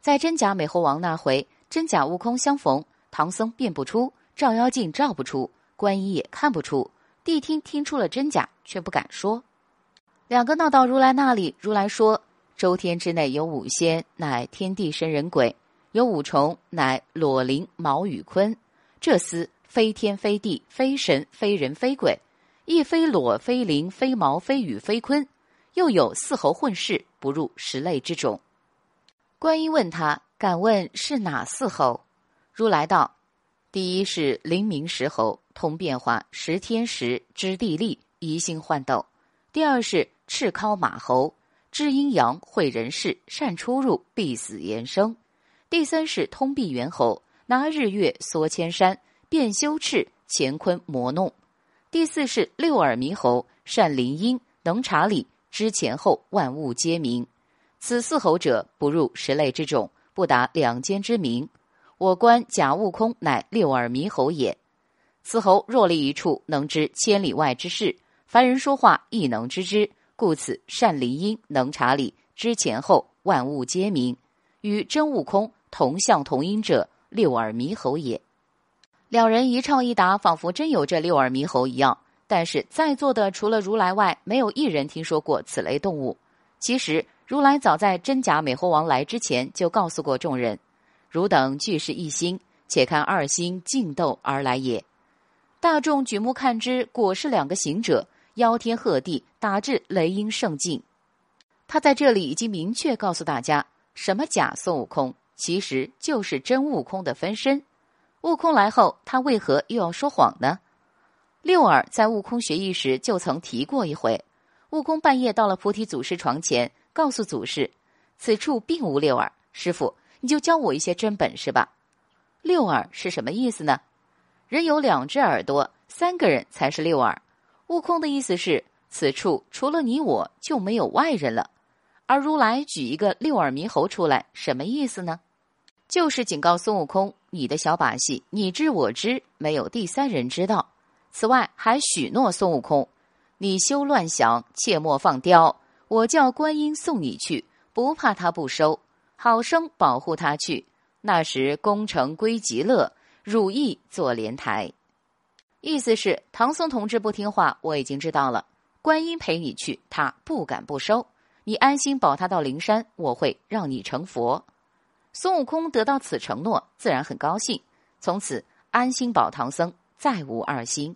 在真假美猴王那回，真假悟空相逢，唐僧辨不出，照妖镜照不出，观音也看不出。谛听听出了真假，却不敢说。两个闹到如来那里，如来说：周天之内有五仙，乃天地神人鬼；有五虫，乃裸灵毛羽鲲。这厮非天非地，非神非人非鬼，亦非裸非灵非毛非羽非鲲。又有四猴混世，不入十类之种。观音问他：“敢问是哪四猴？”如来道：“第一是灵明石猴，通变化，识天时，知地利，移星换斗；第二是赤尻马猴，知阴阳，会人事，善出入，必死延生；第三是通臂猿猴，拿日月缩千山，变修赤，乾坤魔弄；第四是六耳猕猴，善灵音，能察理。知前后万物皆明，此四猴者不入十类之种，不达两间之名。我观假悟空乃六耳猕猴也。此猴若立一处，能知千里外之事，凡人说话亦能知之，故此善灵音，能察理，知前后万物皆明。与真悟空同相同音者，六耳猕猴也。两人一唱一答，仿佛真有这六耳猕猴一样。但是在座的除了如来外，没有一人听说过此类动物。其实如来早在真假美猴王来之前，就告诉过众人：“汝等俱是一心，且看二心竞斗而来也。”大众举目看之，果是两个行者，妖天鹤地，打至雷音圣境。他在这里已经明确告诉大家，什么假孙悟空，其实就是真悟空的分身。悟空来后，他为何又要说谎呢？六耳在悟空学艺时就曾提过一回，悟空半夜到了菩提祖师床前，告诉祖师：“此处并无六耳，师傅你就教我一些真本事吧。”六耳是什么意思呢？人有两只耳朵，三个人才是六耳。悟空的意思是，此处除了你我就没有外人了。而如来举一个六耳猕猴出来，什么意思呢？就是警告孙悟空：你的小把戏，你知我知，没有第三人知道。此外，还许诺孙悟空：“你休乱想，切莫放刁。我叫观音送你去，不怕他不收，好生保护他去。那时功成归极乐，汝意坐莲台。”意思是唐僧同志不听话，我已经知道了。观音陪你去，他不敢不收。你安心保他到灵山，我会让你成佛。孙悟空得到此承诺，自然很高兴，从此安心保唐僧。再无二心。